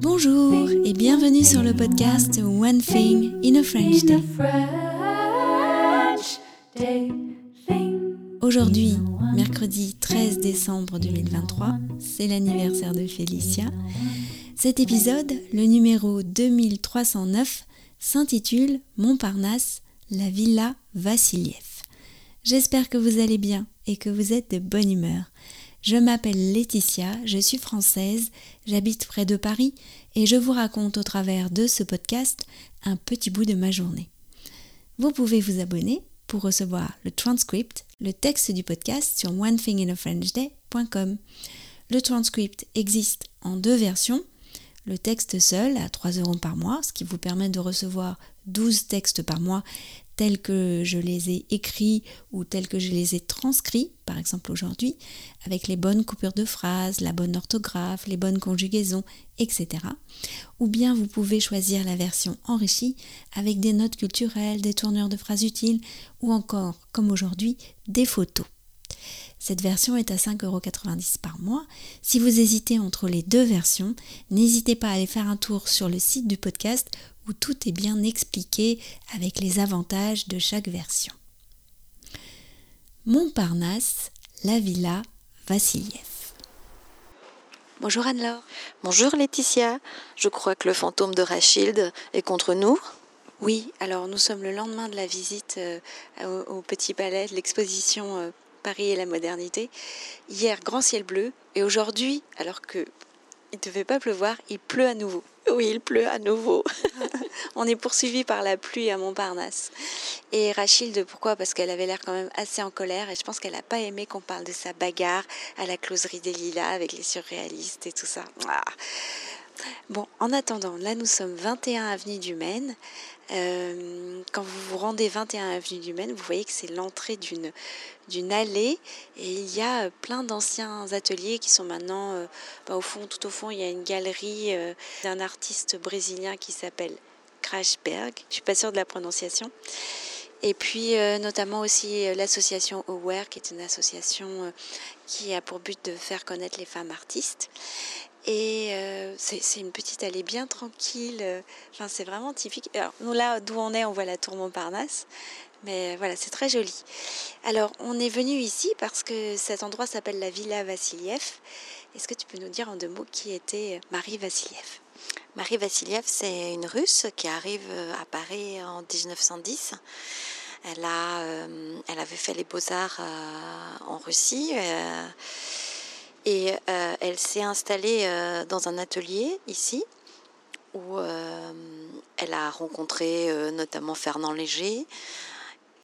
Bonjour et bienvenue sur le podcast One Thing in a French Day. Aujourd'hui, mercredi 13 décembre 2023, c'est l'anniversaire de Félicia. Cet épisode, le numéro 2309, s'intitule Montparnasse, la villa Vassiliev. J'espère que vous allez bien et que vous êtes de bonne humeur. Je m'appelle Laetitia, je suis française, j'habite près de Paris et je vous raconte au travers de ce podcast un petit bout de ma journée. Vous pouvez vous abonner pour recevoir le transcript, le texte du podcast sur onethinginafrenchday.com. Le transcript existe en deux versions. Le texte seul à 3 euros par mois, ce qui vous permet de recevoir 12 textes par mois tels que je les ai écrits ou tels que je les ai transcrits, par exemple aujourd'hui, avec les bonnes coupures de phrases, la bonne orthographe, les bonnes conjugaisons, etc. Ou bien vous pouvez choisir la version enrichie avec des notes culturelles, des tournures de phrases utiles ou encore, comme aujourd'hui, des photos. Cette version est à 5,90€ par mois. Si vous hésitez entre les deux versions, n'hésitez pas à aller faire un tour sur le site du podcast où tout est bien expliqué avec les avantages de chaque version. Montparnasse, la villa Vassiliev. Bonjour Anne-Laure. Bonjour Laetitia. Je crois que le fantôme de Rachilde est contre nous. Oui, alors nous sommes le lendemain de la visite euh, au, Petit Palais de l'exposition euh, Paris et la modernité. Hier, grand ciel bleu, et aujourd'hui, alors que il ne devait pas pleuvoir, il pleut à nouveau. Oui, il pleut à nouveau. On est poursuivi par la pluie à Montparnasse. Et Rachilde, pourquoi? Parce qu'elle avait l'air quand même assez en colère et je pense qu'elle n'a pas aimé qu'on parle de sa bagarre à la closerie des Lilas avec les surréalistes et tout ça. Ah. Bon, en attendant, là nous sommes 21 avenue du Maine. Euh, quand vous vous rendez 21 avenue du Maine, vous voyez que c'est l'entrée d'une d'une allée et il y a plein d'anciens ateliers qui sont maintenant euh, bah, au fond, tout au fond, il y a une galerie euh, d'un artiste brésilien qui s'appelle Crashberg. Je suis pas sûre de la prononciation. Et puis notamment aussi l'association Aware, qui est une association qui a pour but de faire connaître les femmes artistes. Euh, c'est une petite allée bien tranquille. Enfin, c'est vraiment typique. Nous, là d'où on est, on voit la tour Montparnasse. Mais voilà, c'est très joli. Alors, on est venu ici parce que cet endroit s'appelle la Villa Vassiliev. Est-ce que tu peux nous dire en deux mots qui était Marie Vassiliev? Marie Vassiliev, c'est une Russe qui arrive à Paris en 1910. Elle, a, euh, elle avait fait les beaux-arts euh, en Russie. Et euh, elle s'est installée euh, dans un atelier ici où euh, elle a rencontré notamment Fernand Léger.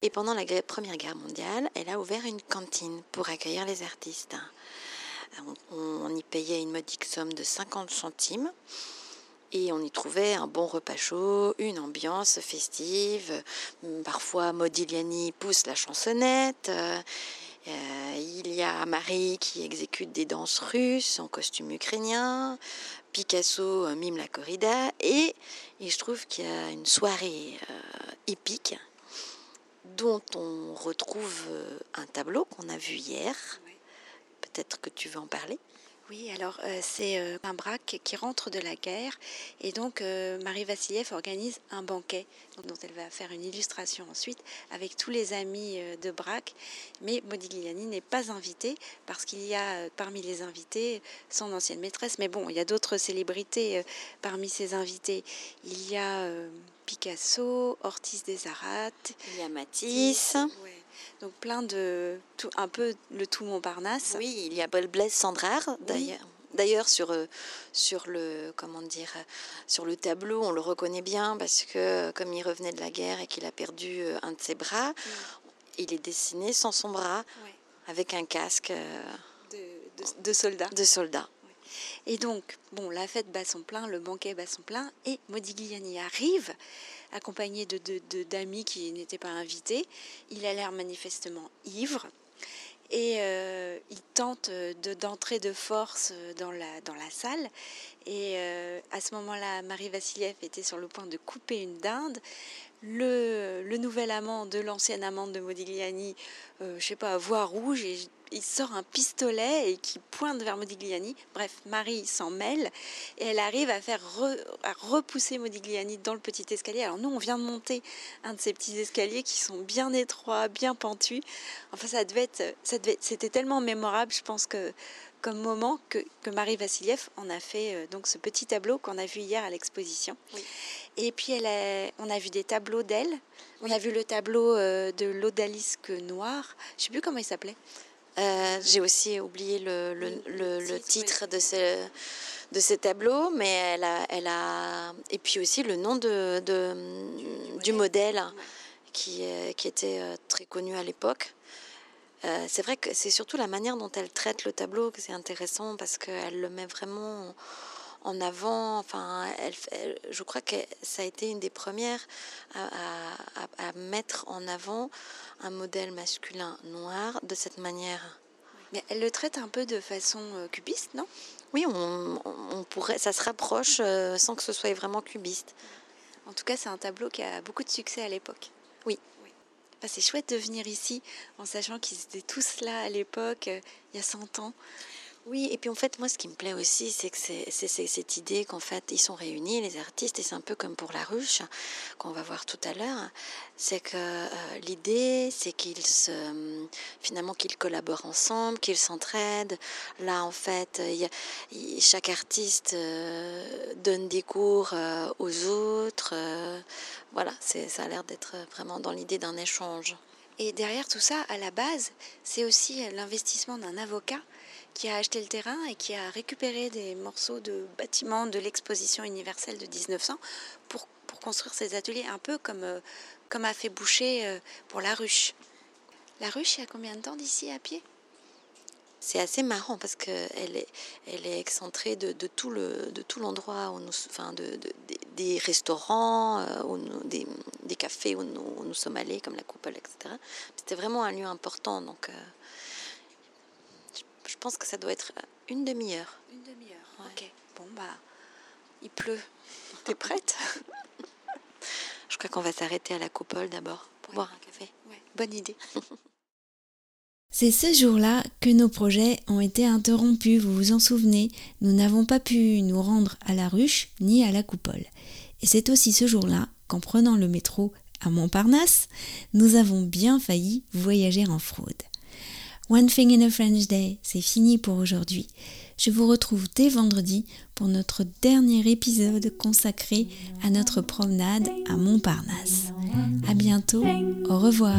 Et pendant la Première Guerre mondiale, elle a ouvert une cantine pour accueillir les artistes. On, y payait une modique somme de 50 centimes et on y trouvait un bon repas chaud, une ambiance festive. Parfois, Modigliani pousse la chansonnette. Euh, il y a Marie qui exécute des danses russes en costume ukrainien. Picasso euh, mime la corrida. Et, je trouve qu'il y a une soirée euh, épique dont on retrouve un tableau qu'on a vu hier. Peut-être que tu veux en parler. Oui, alors euh, c'est euh, un braque qui rentre de la guerre et donc euh, Marie Vassiliev organise un banquet dont elle va faire une illustration ensuite avec tous les amis de Braque. Mais Modigliani n'est pas invité parce qu'il y a parmi les invités son ancienne maîtresse. Mais bon, il y a d'autres célébrités parmi ces invités. Il y a Picasso, Ortiz des Arats, il y a Matisse. Donc plein de tout, un peu le tout Montparnasse. Oui, il y a Blaise Sandrard d'ailleurs. D'ailleurs, sur, euh, sur, le, comment dire, sur le tableau, on le reconnaît bien parce que comme il revenait de la guerre et qu'il a perdu euh, un de ses bras, il est dessiné sans son bras, avec un casque euh, de, soldat. De soldat. Et donc, bon, la fête bat son plein, le banquet bat son plein, et Modigliani arrive accompagné de, d'amis qui n'étaient pas invités. Il a l'air manifestement ivre et euh, il tente de, d'entrer de force dans la, dans la salle. Et euh, à ce moment-là, Marie Vassiliev était sur le point de couper une dinde. Le, le nouvel amant de l'ancienne amante de Modigliani, je euh, je sais pas, voit rouge il sort un pistolet et qui pointe vers Modigliani. Bref, Marie s'en mêle et elle arrive à faire à repousser Modigliani dans le petit escalier. Alors nous, on vient de monter un de ces petits escaliers qui sont bien étroits, bien pentus. Enfin, ça devait être, ça devait, c'était tellement mémorable, je pense que comme moment que, que Marie Vassiliev en a fait euh, donc ce petit tableau qu'on a vu hier à l'exposition. Et puis elle on a vu des tableaux d'elle. On a vu le tableau euh, de l'odalisque noir. Je sais plus comment il s'appelait. Euh, j'ai aussi oublié le, le, le, titre de ce, de ces tableaux, mais elle a, elle a. Et puis aussi le nom de, de du, modèle, qui, qui était très connu à l'époque. Euh, c'est vrai que c'est surtout la manière dont elle traite le tableau que c'est intéressant parce qu'elle le met vraiment en avant. Enfin, elle, je crois que ça a été une des premières à, mettre en avant un modèle masculin noir de cette manière. Mais elle le traite un peu de façon euh, cubiste, non? Oui, on, pourrait, ça se rapproche euh, sans que ce soit vraiment cubiste. En tout cas, c'est un tableau qui a beaucoup de succès à l'époque. Oui, c'est chouette de venir ici en sachant qu'ils étaient tous là à l'époque, euh, il y a 100 ans. Oui, et puis en fait, moi, ce qui me plaît aussi, c'est que c'est cette idée qu'en fait, ils sont réunis, les artistes, et c'est un peu comme pour la ruche, qu'on va voir tout à l'heure. C'est que euh, l'idée, c'est qu'ils se, finalement, qu'ils collaborent ensemble, qu'ils s'entraident. Là, en fait, chaque artiste euh, donne des cours aux autres voilà, ça a l'air d'être vraiment dans l'idée d'un échange. Et derrière tout ça, à la base, c'est aussi l'investissement d'un avocat qui a acheté le terrain et qui a récupéré des morceaux de bâtiments de l'exposition universelle de 1900 pour, pour construire ses ateliers, un peu comme, euh, comme a fait Boucher euh, pour la ruche. La ruche, il y a combien de temps d'ici à pied? C'est assez marrant parce qu'elle est, elle est excentrée de, tout le, de tout l'endroit où nous, enfin, de, des restaurants, euh, des, cafés où nous, sommes allés, comme la Coupole, etc. C'était vraiment un lieu important, donc pense que ça doit être une demi-heure. Une demi-heure. Ok. Bon bah, il pleut. T'es prête? Je crois qu'on va s'arrêter à la Coupole d'abord pour boire un café. Ouais. Bonne idée. C'est ce jour-là que nos projets ont été interrompus, vous vous en souvenez, nous n'avons pas pu nous rendre à la ruche ni à la coupole. Et c'est aussi ce jour-là qu'en prenant le métro à Montparnasse, nous avons bien failli voyager en fraude. One Thing in a French Day, c'est fini pour aujourd'hui. Je vous retrouve dès vendredi pour notre dernier épisode consacré à notre promenade à Montparnasse. À bientôt, au revoir.